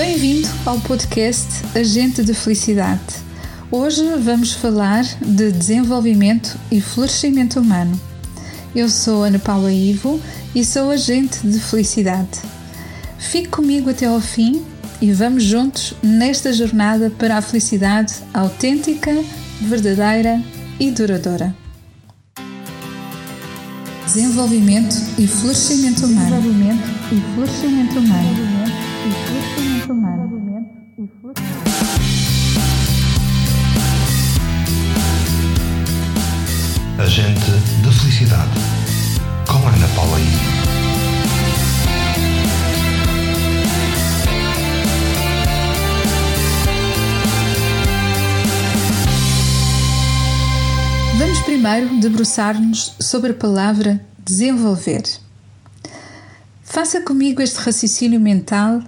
Bem-vindo ao podcast Agente de Felicidade. Hoje vamos falar de desenvolvimento e florescimento humano. Eu sou Ana Paula Ivo e sou agente de felicidade. Fique comigo até ao fim e vamos juntos nesta jornada para a felicidade autêntica, verdadeira e duradoura. Desenvolvimento e florescimento humano. Desenvolvimento e florescimento humano. Agente da Felicidade, com Ana Paula I. Vamos primeiro debruçar-nos sobre a palavra desenvolver. Faça comigo este raciocínio mental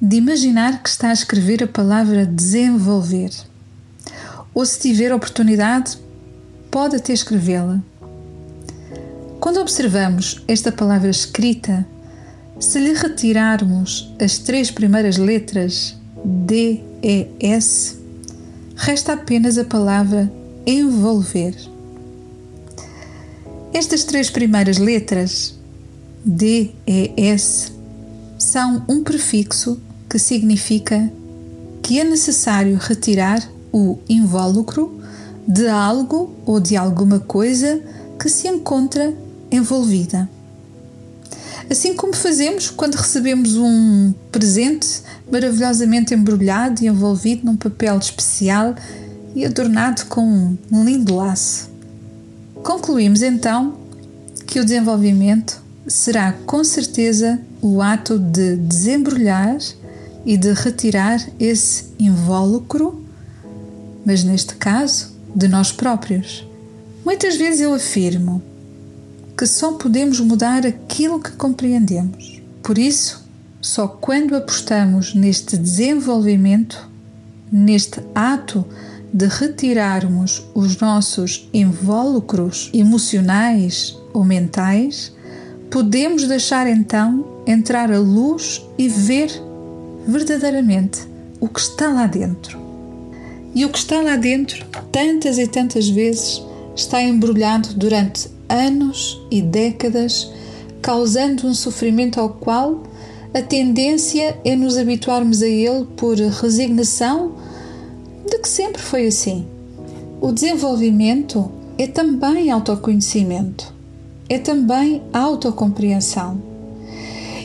de imaginar que está a escrever a palavra desenvolver. Ou se tiver oportunidade, pode até escrevê-la. Quando observamos esta palavra escrita, se lhe retirarmos as três primeiras letras D, E, S, resta apenas a palavra envolver. Estas três primeiras letras, D, E, S, são um prefixo que significa que é necessário retirar o invólucro de algo ou de alguma coisa que se encontra envolvida. Assim como fazemos quando recebemos um presente maravilhosamente embrulhado e envolvido num papel especial e adornado com um lindo laço. Concluímos então que o desenvolvimento será com certeza o ato de desembrulhar e de retirar esse invólucro, mas neste caso, de nós próprios. Muitas vezes eu afirmo que só podemos mudar aquilo que compreendemos. Por isso, só quando apostamos neste desenvolvimento, neste ato de retirarmos os nossos invólucros emocionais ou mentais, podemos deixar então entrar a luz e ver verdadeiramente o que está lá dentro. E o que está lá dentro, tantas e tantas vezes, está embrulhado durante anos e décadas, causando um sofrimento ao qual a tendência é nos habituarmos a ele por resignação de que sempre foi assim. O desenvolvimento é também autoconhecimento, é também autocompreensão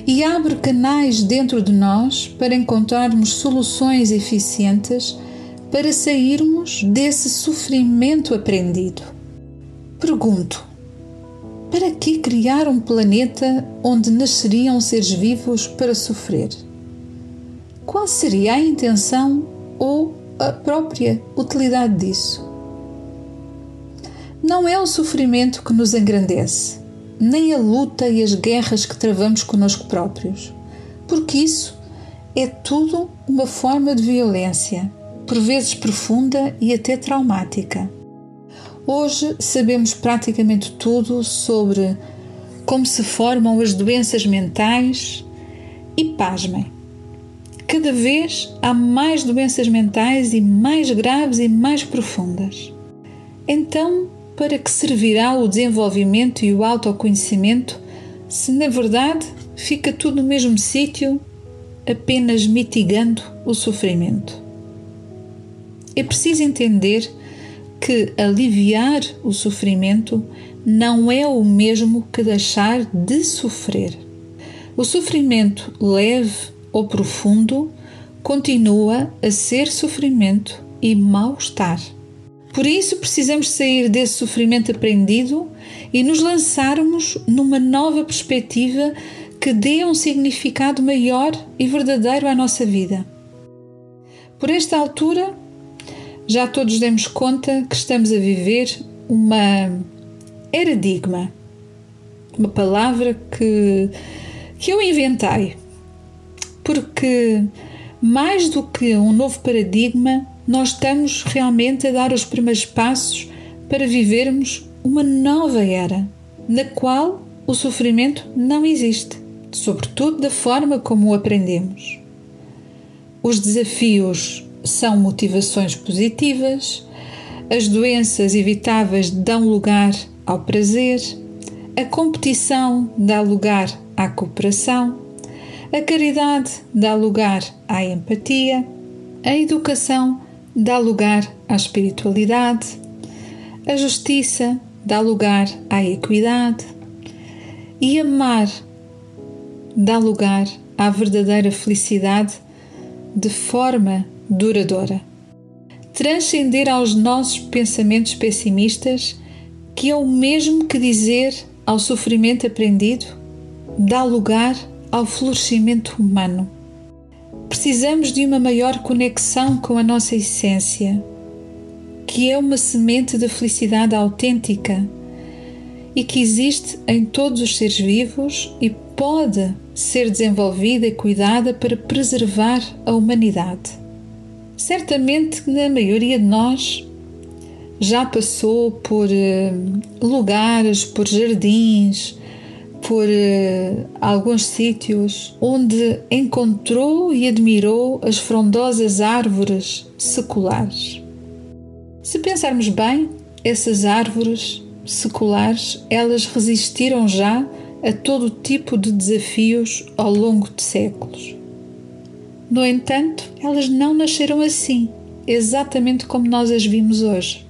e abre canais dentro de nós para encontrarmos soluções eficientes para sairmos desse sofrimento aprendido. Pergunto: para que criar um planeta onde nasceriam seres vivos para sofrer? Qual seria a intenção ou a própria utilidade disso? Não é o sofrimento que nos engrandece, nem a luta e as guerras que travamos conosco próprios, porque isso é tudo uma forma de violência, por vezes profunda e até traumática. Hoje sabemos praticamente tudo sobre como se formam as doenças mentais e, pasmem, cada vez há mais doenças mentais e mais graves e mais profundas. Então, para que servirá o desenvolvimento e o autoconhecimento se na verdade fica tudo no mesmo sítio, apenas mitigando o sofrimento? É preciso entender que aliviar o sofrimento não é o mesmo que deixar de sofrer. O sofrimento leve ou profundo continua a ser sofrimento e mal-estar. Por isso, precisamos sair desse sofrimento aprendido e nos lançarmos numa nova perspectiva que dê um significado maior e verdadeiro à nossa vida. Por esta altura, já todos demos conta que estamos a viver uma paradigma, uma palavra que, que eu inventei, porque mais do que um novo paradigma, nós estamos realmente a dar os primeiros passos para vivermos uma nova era, na qual o sofrimento não existe, sobretudo da forma como o aprendemos. Os desafios são motivações positivas, as doenças evitáveis dão lugar ao prazer, a competição dá lugar à cooperação, a caridade dá lugar à empatia, a educação dá lugar à espiritualidade, a justiça dá lugar à equidade e amar dá lugar à verdadeira felicidade de forma duradoura. Transcender aos nossos pensamentos pessimistas, que é o mesmo que dizer ao sofrimento aprendido, dá lugar ao florescimento humano. Precisamos de uma maior conexão com a nossa essência, que é uma semente de felicidade autêntica e que existe em todos os seres vivos e pode ser desenvolvida e cuidada para preservar a humanidade. Certamente na maioria de nós já passou por uh, lugares, por jardins, por uh, alguns sítios onde encontrou e admirou as frondosas árvores seculares. Se pensarmos bem, essas árvores seculares, elas resistiram já a todo tipo de desafios ao longo de séculos. No entanto, elas não nasceram assim, exatamente como nós as vimos hoje.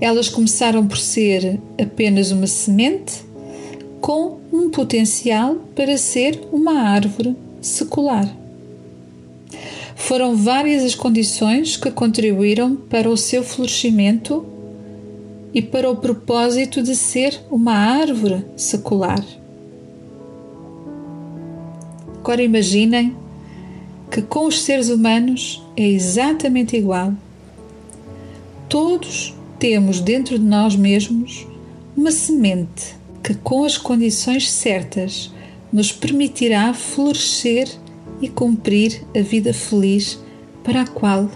Elas começaram por ser apenas uma semente com um potencial para ser uma árvore secular. Foram várias as condições que contribuíram para o seu florescimento e para o propósito de ser uma árvore secular. Agora imaginem que com os seres humanos é exatamente igual. Todos temos dentro de nós mesmos uma semente que, com as condições certas, nos permitirá florescer e cumprir a vida feliz para a qual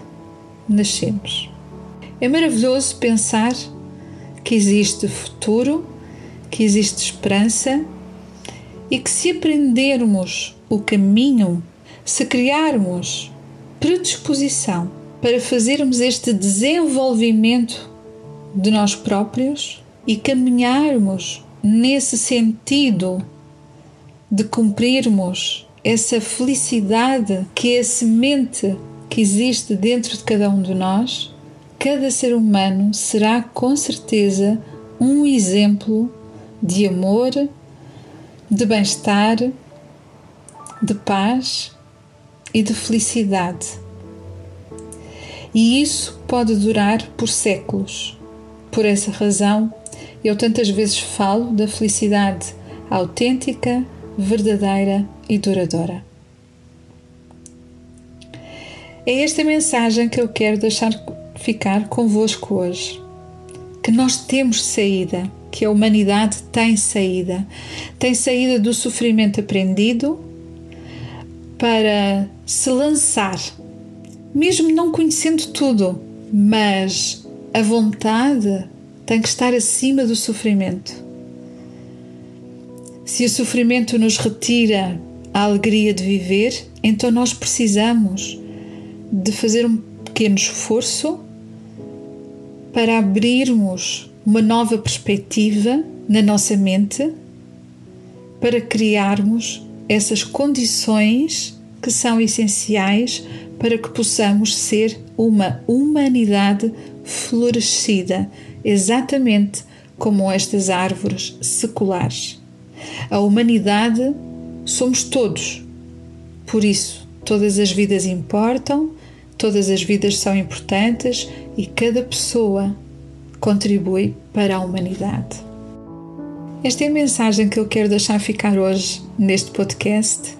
nascemos. É maravilhoso pensar que existe futuro, que existe esperança e que se aprendermos o caminho, se criarmos predisposição para fazermos este desenvolvimento de nós próprios e caminharmos nesse sentido de cumprirmos essa felicidade que é a semente que existe dentro de cada um de nós, cada ser humano será com certeza um exemplo de amor, de bem-estar, de paz e de felicidade. E isso pode durar por séculos. Por essa razão, eu tantas vezes falo da felicidade autêntica, verdadeira e duradoura. É esta mensagem que eu quero deixar ficar convosco hoje. Que nós temos saída, que a humanidade tem saída. Tem saída do sofrimento aprendido para se lançar, mesmo não conhecendo tudo, mas a vontade tem que estar acima do sofrimento. Se o sofrimento nos retira a alegria de viver, então nós precisamos de fazer um pequeno esforço para abrirmos uma nova perspectiva na nossa mente, para criarmos essas condições que são essenciais para que possamos ser uma humanidade florescida, exatamente como estas árvores seculares. A humanidade somos todos, por isso, todas as vidas importam, todas as vidas são importantes e cada pessoa contribui para a humanidade. Esta é a mensagem que eu quero deixar ficar hoje neste podcast.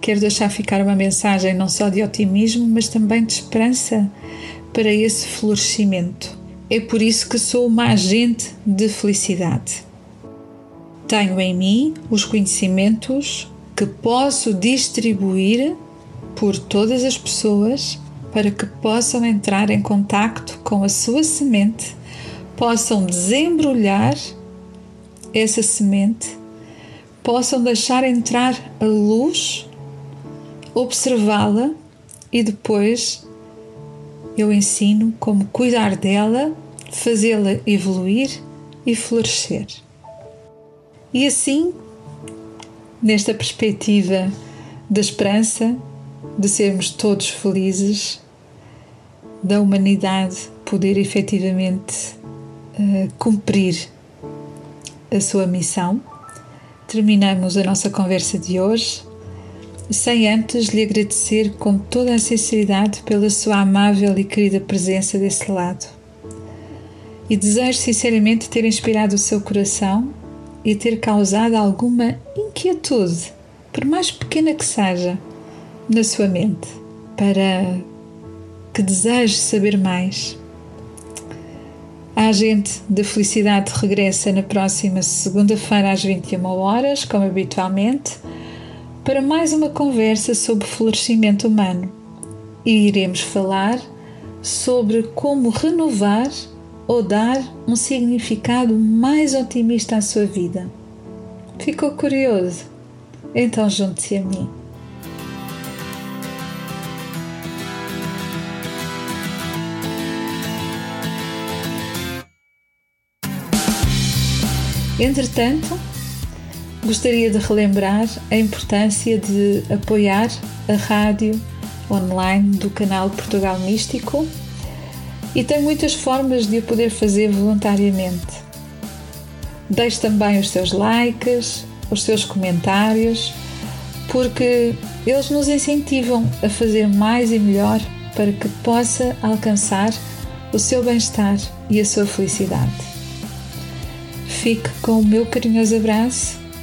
Quero deixar ficar uma mensagem não só de otimismo, mas também de esperança para esse florescimento. É por isso que sou uma agente de felicidade. Tenho em mim os conhecimentos que posso distribuir por todas as pessoas para que possam entrar em contacto com a sua semente, possam desembrulhar essa semente, possam deixar entrar a luz, observá-la e depois eu ensino como cuidar dela, fazê-la evoluir e florescer. E assim, nesta perspectiva da esperança, de sermos todos felizes, da humanidade poder efetivamente uh, cumprir a sua missão, terminamos a nossa conversa de hoje sem antes lhe agradecer com toda a sinceridade pela sua amável e querida presença desse lado. E desejo sinceramente ter inspirado o seu coração e ter causado alguma inquietude, por mais pequena que seja, na sua mente, para que deseje saber mais. A agente da felicidade regressa na próxima segunda-feira às 21 horas, como habitualmente para mais uma conversa sobre florescimento humano e iremos falar sobre como renovar ou dar um significado mais otimista à sua vida. Ficou curioso? Então junte-se a mim. Entretanto, gostaria de relembrar a importância de apoiar a rádio online do canal Portugal Místico e tem muitas formas de o poder fazer voluntariamente. Deixe também os seus likes, os seus comentários, porque eles nos incentivam a fazer mais e melhor para que possa alcançar o seu bem-estar e a sua felicidade. Fique com o meu carinhoso abraço